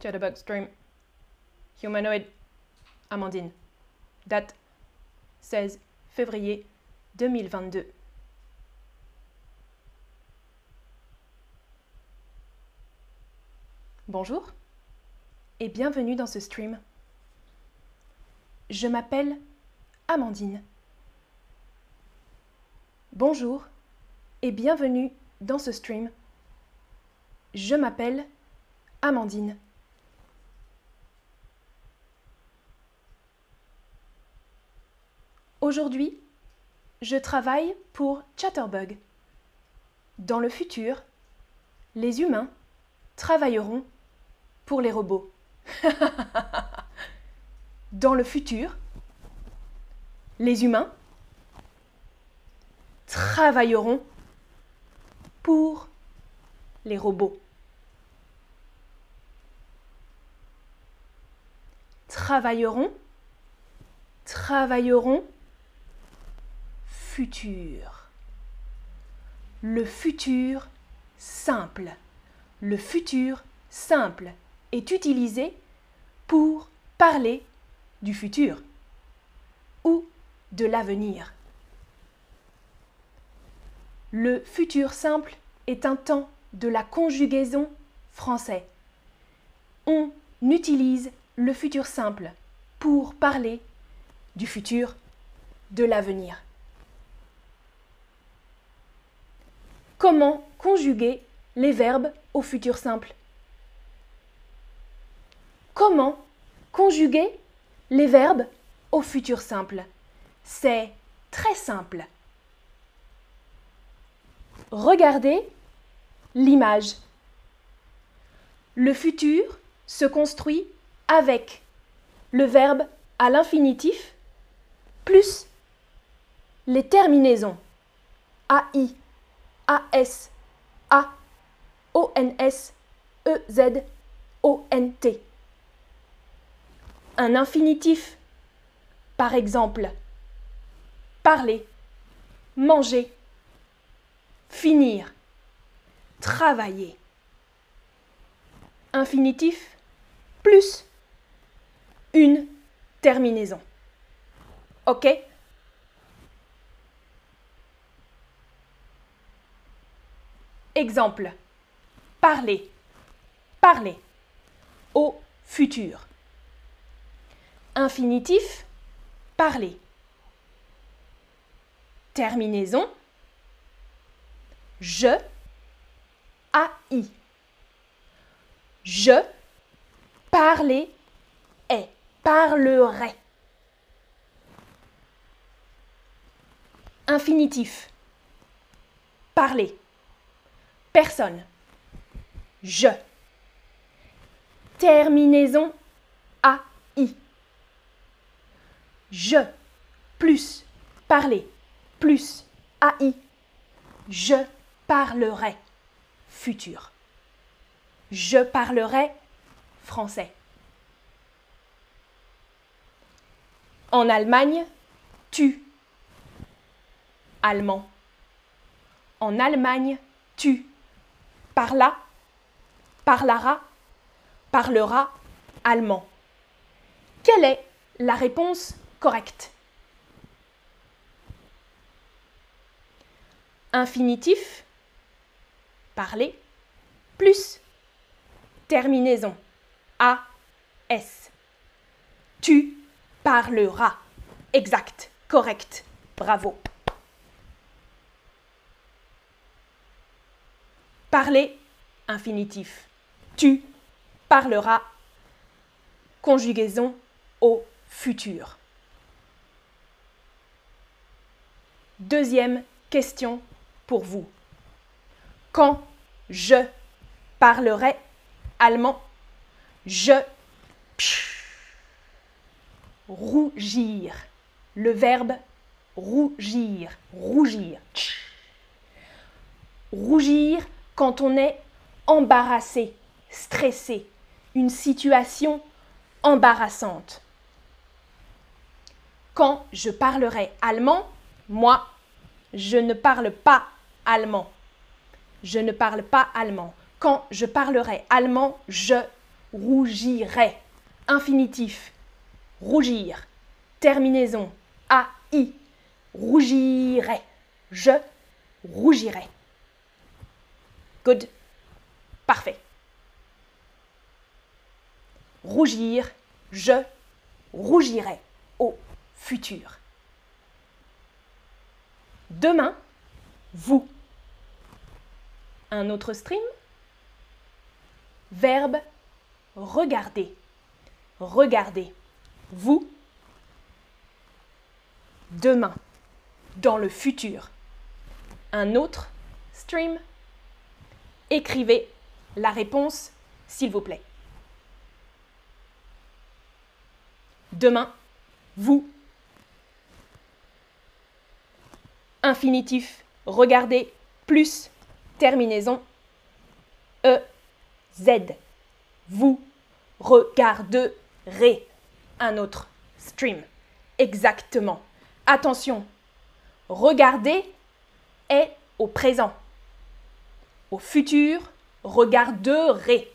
Jitterbug Stream. Humanoid. Amandine. Date 16 février 2022. Bonjour et bienvenue dans ce stream. Je m'appelle Amandine. Bonjour et bienvenue dans ce stream. Je m'appelle Amandine. Aujourd'hui, je travaille pour Chatterbug. Dans le futur, les humains travailleront pour les robots. Dans le futur, les humains travailleront pour les robots. Travailleront, travailleront, Le futur simple. Le futur simple est utilisé pour parler du futur ou de l'avenir. Le futur simple est un temps de la conjugaison français. On utilise le futur simple pour parler du futur, de l'avenir. Comment conjuguer les verbes au futur simple Comment conjuguer les verbes au futur simple C'est très simple. Regardez l'image. Le futur se construit avec le verbe à l'infinitif plus les terminaisons AI, AS, A, ONS, EZ, ONT. Un infinitif, par exemple, parler, manger, finir, travailler. Infinitif plus une terminaison. OK? Exemple. Parler. Parler. Au futur. Infinitif. Parler. Terminaison. Je. AI. Je. Parler. Est. Parlerai. Infinitif. Parler. Personne. Je. Terminaison AI. Je plus parler plus AI. Je parlerai futur. Je parlerai français. En Allemagne, tu. Allemand. En Allemagne, tu. Parla, parlera, parlera allemand. Quelle est la réponse correcte? Infinitif, parler, plus terminaison, a, s. Tu parleras. Exact, correct, bravo. Parler, infinitif. Tu parleras. Conjugaison au futur. Deuxième question pour vous. Quand je parlerai allemand, je rougir. Le verbe rougir, rougir. Rougir quand on est embarrassé, stressé, une situation embarrassante. Quand je parlerai allemand, moi, je ne parle pas allemand. Je ne parle pas allemand. Quand je parlerai allemand, je rougirai. Infinitif. Rougir. Terminaison. AI. Rougirai. Je rougirai. Good. Parfait. Rougir. Je rougirai au futur. Demain, vous. Un autre stream Verbe regarder. Regardez. Vous. Demain. Dans le futur. Un autre stream. Écrivez la réponse, s'il vous plaît. Demain. Vous. Infinitif. Regardez. Plus. Terminaison. E. Z. Vous regarderez un autre stream. Exactement. Attention, regarder est au présent. Au futur, regarderez.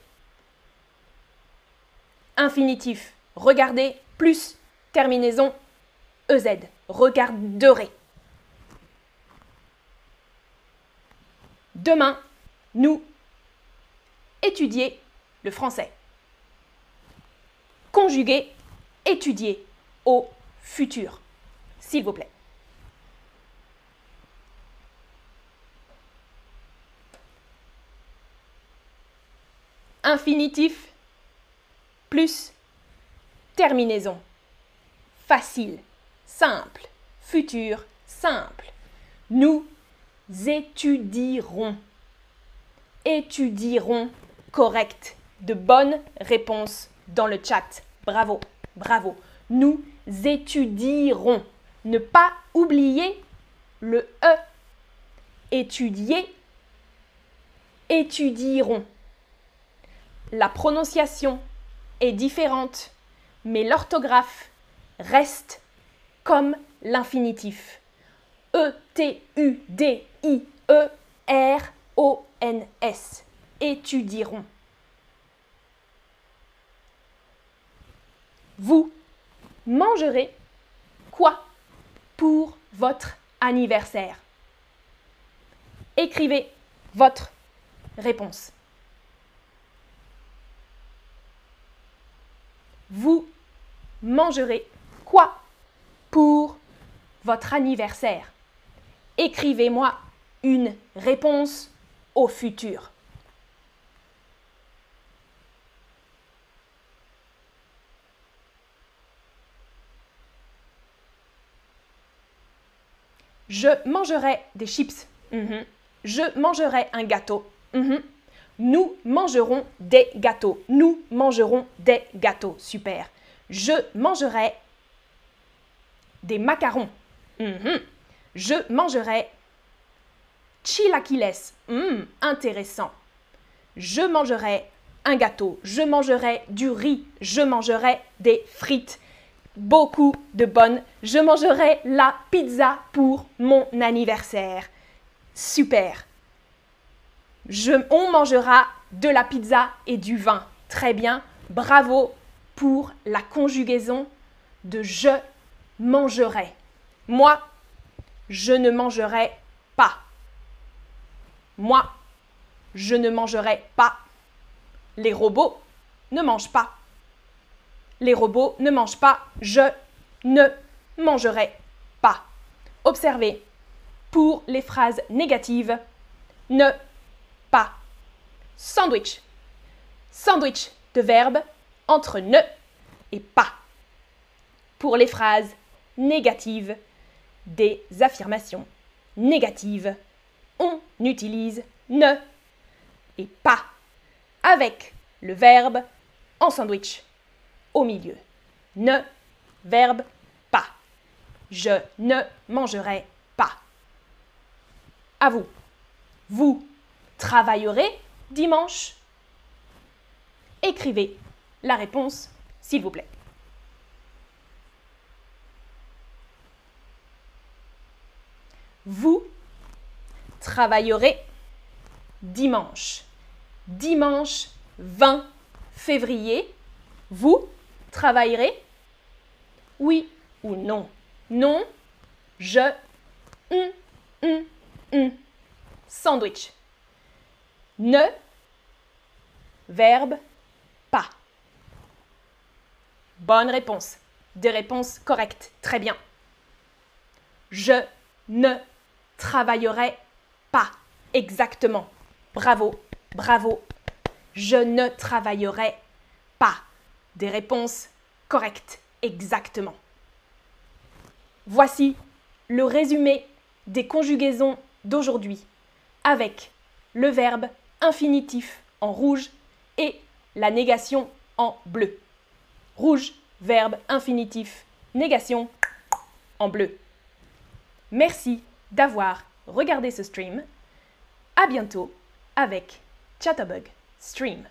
Infinitif, regardez plus terminaison EZ. Regarderez. Demain, nous étudier le français. Conjuguer, étudier au futur, s'il vous plaît. Infinitif plus terminaison. Facile, simple, futur, simple. Nous étudierons. Étudierons correct. De bonnes réponses dans le chat. Bravo, bravo. Nous étudierons. Ne pas oublier le E. Étudier. Étudieront. La prononciation est différente, mais l'orthographe reste comme l'infinitif. E-T-U-D-I-E-R-O-N-S. Étudieront. Vous mangerez quoi pour votre anniversaire? Écrivez votre réponse. Vous mangerez quoi pour votre anniversaire? Écrivez-moi une réponse au futur. Je mangerai des chips. Mhm. Je mangerai un gâteau. Mhm. Nous mangerons des gâteaux. Nous mangerons des gâteaux. Super. Je mangerai des macarons. Mhm. Je mangerai chilaquiles. Hum, intéressant. Je mangerai un gâteau. Je mangerai du riz. Je mangerai des frites beaucoup de bonnes. Je mangerai la pizza pour mon anniversaire. Super. Je, on mangera de la pizza et du vin. Très bien. Bravo pour la conjugaison de je mangerai. Moi, je ne mangerai pas. Moi, je ne mangerai pas. Les robots ne mangent pas les robots ne mangent pas, je ne mangerai pas. Observez, pour les phrases négatives, ne pas. Sandwich. Sandwich de verbe entre ne et pas. Pour les phrases négatives, des affirmations négatives, on utilise ne et pas avec le verbe en sandwich au milieu. Ne, verbe pas. Je ne mangerai pas. À vous. Vous travaillerez dimanche Écrivez la réponse, s'il vous plaît. Vous travaillerez dimanche. Dimanche 20 février, vous travaillerez? Oui ou non? Non, je, hum, hum, hum. Sandwich. Ne, verbe, pas. Bonne réponse. Des réponses correctes. Très bien. Je ne travaillerai pas. Exactement. Bravo, bravo. Je ne travaillerai pas. Des réponses correctes. Exactement. Voici le résumé des conjugaisons d'aujourd'hui avec le verbe infinitif en rouge et la négation en bleu. Rouge, verbe infinitif, négation en bleu. Merci d'avoir regardé ce stream. À bientôt avec Chatterbug Stream.